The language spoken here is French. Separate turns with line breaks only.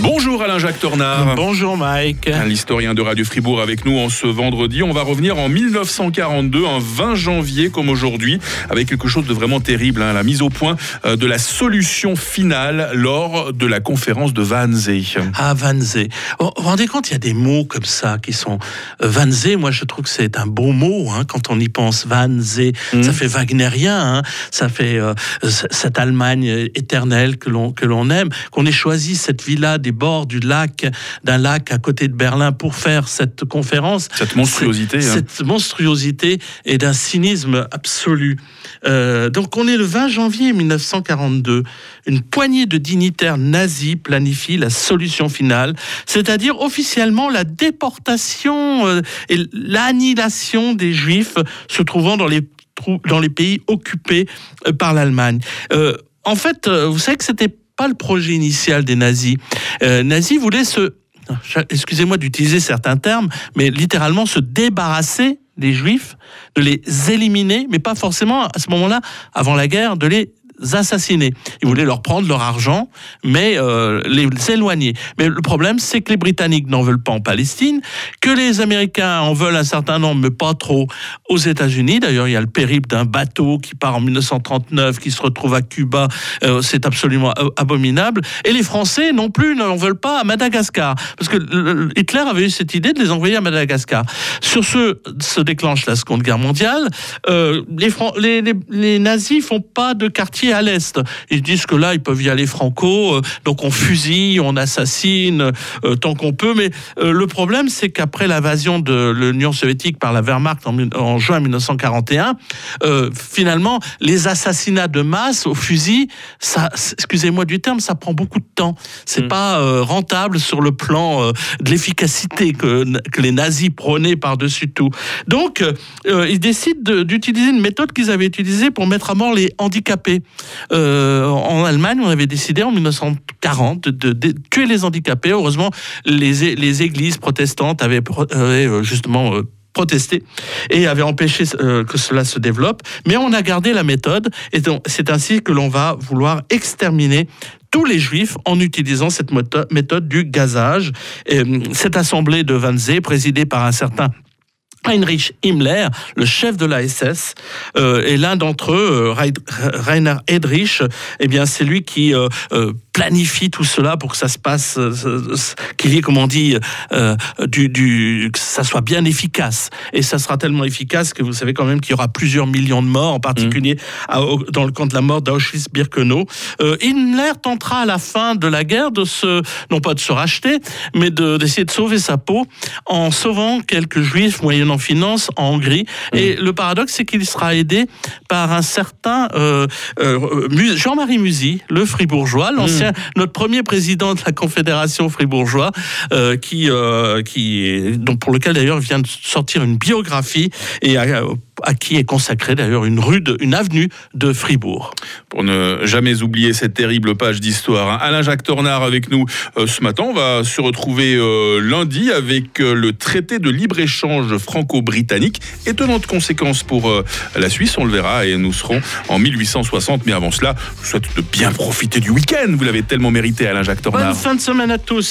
Bonjour Alain-Jacques Tornard.
Bonjour Mike.
L'historien de Radio Fribourg avec nous en ce vendredi. On va revenir en 1942, un 20 janvier comme aujourd'hui, avec quelque chose de vraiment terrible, hein, la mise au point euh, de la solution finale lors de la conférence de Wannsee.
Ah, Wannsee. Vous vous rendez compte, il y a des mots comme ça qui sont... Euh, Wannsee, moi je trouve que c'est un beau mot hein, quand on y pense. Wannsee,
Mhm.
ça fait wagnerien, hein, ça fait euh, cette Allemagne éternelle que l'on que l'on aime. Qu'on ait choisi cette villa des bords du lac, d'un lac à côté de Berlin pour faire cette conférence.
Cette monstruosité. Hein.
Cette monstruosité et d'un cynisme absolu. Euh, donc on est le 20 janvier 1942. Une poignée de dignitaires nazis planifie la solution finale, c'est-à-dire officiellement la déportation euh, et l'annihilation des juifs se trouvant dans les, dans les pays occupés euh, par l'Allemagne. Euh, en fait, vous savez que c'était pas le projet initial des nazis. Euh, nazis voulaient se excusez-moi d'utiliser certains termes, mais littéralement se débarrasser des juifs, de les éliminer, mais pas forcément à ce moment-là, avant la guerre, de les assassiner. Ils voulaient leur prendre leur argent, mais euh, les éloigner. Mais le problème, c'est que les Britanniques n'en veulent pas en Palestine, que les Américains en veulent un certain nombre, mais pas trop aux États-Unis. D'ailleurs, il y a le périple d'un bateau qui part en 1939, qui se retrouve à Cuba. Euh, c'est absolument euh, abominable. Et les Français non plus n'en veulent pas à Madagascar, parce que le- le- Hitler avait eu cette idée de les envoyer à Madagascar. Sur ce se déclenche la Seconde Guerre mondiale. Euh, les, Fran- les nazis font pas de quartier à l'est. Ils disent que là, ils peuvent y aller franco, euh, donc on fusille, on assassine euh, tant qu'on peut. Mais euh, le problème, c'est qu'après l'invasion de l'Union soviétique par la Wehrmacht en, juin 1941, euh, finalement, les assassinats de masse au fusil, ça, excusez-moi du terme, ça prend beaucoup de temps. C'est
Mm.
pas euh, rentable sur le plan euh, de l'efficacité que, que les nazis prônaient par-dessus tout. Donc, euh, ils décident de- d'utiliser une méthode qu'ils avaient utilisée pour mettre à mort les handicapés. Euh, en Allemagne, on avait décidé en 1940 de, tuer les handicapés. Heureusement, les, les églises protestantes avaient, euh, justement euh, protesté et avaient empêché que cela se développe. Mais on a gardé la méthode et c'est ainsi que l'on va vouloir exterminer tous les juifs en utilisant cette méthode du gazage. Et, cette assemblée de Wannsee, présidée par un certain Heinrich Himmler, le chef de la SS, euh, et l'un d'entre eux, euh, Rei- Rainer Hedrich, eh bien, c'est lui qui euh, euh, planifie tout cela pour que ça se passe, qu'il y ait, comme on dit, du, du, que ça soit bien efficace. Et ça sera tellement efficace que vous savez quand même qu'il y aura plusieurs millions de morts, en particulier à- au- dans le camp de la mort d'Auschwitz-Birkenau. Himmler tentera à la fin de la guerre de se, non pas de se racheter, mais de- d'essayer de sauver sa peau en sauvant quelques juifs moyennant finance en Hongrie. Et le paradoxe, c'est qu'il sera aidé par un certain euh, euh, Jean-Marie Musy, le fribourgeois, l'ancien, notre premier président de la Confédération fribourgeois, euh, qui, qui, donc pour lequel d'ailleurs vient de sortir une biographie et à, à qui est consacrée d'ailleurs une rue, de, une avenue de Fribourg.
Pour ne jamais oublier cette terrible page d'histoire. hein. Alain-Jacques Tornard avec nous euh, ce matin. On va se retrouver euh, lundi avec euh, le traité de libre-échange franco-britannique. Étonnante conséquence pour euh, la Suisse, on le verra, et nous serons en 1860. Mais avant cela, je vous souhaite de bien profiter du week-end. Vous l'avez tellement mérité, Alain-Jacques
Bonne
Tornard.
fin de semaine à tous.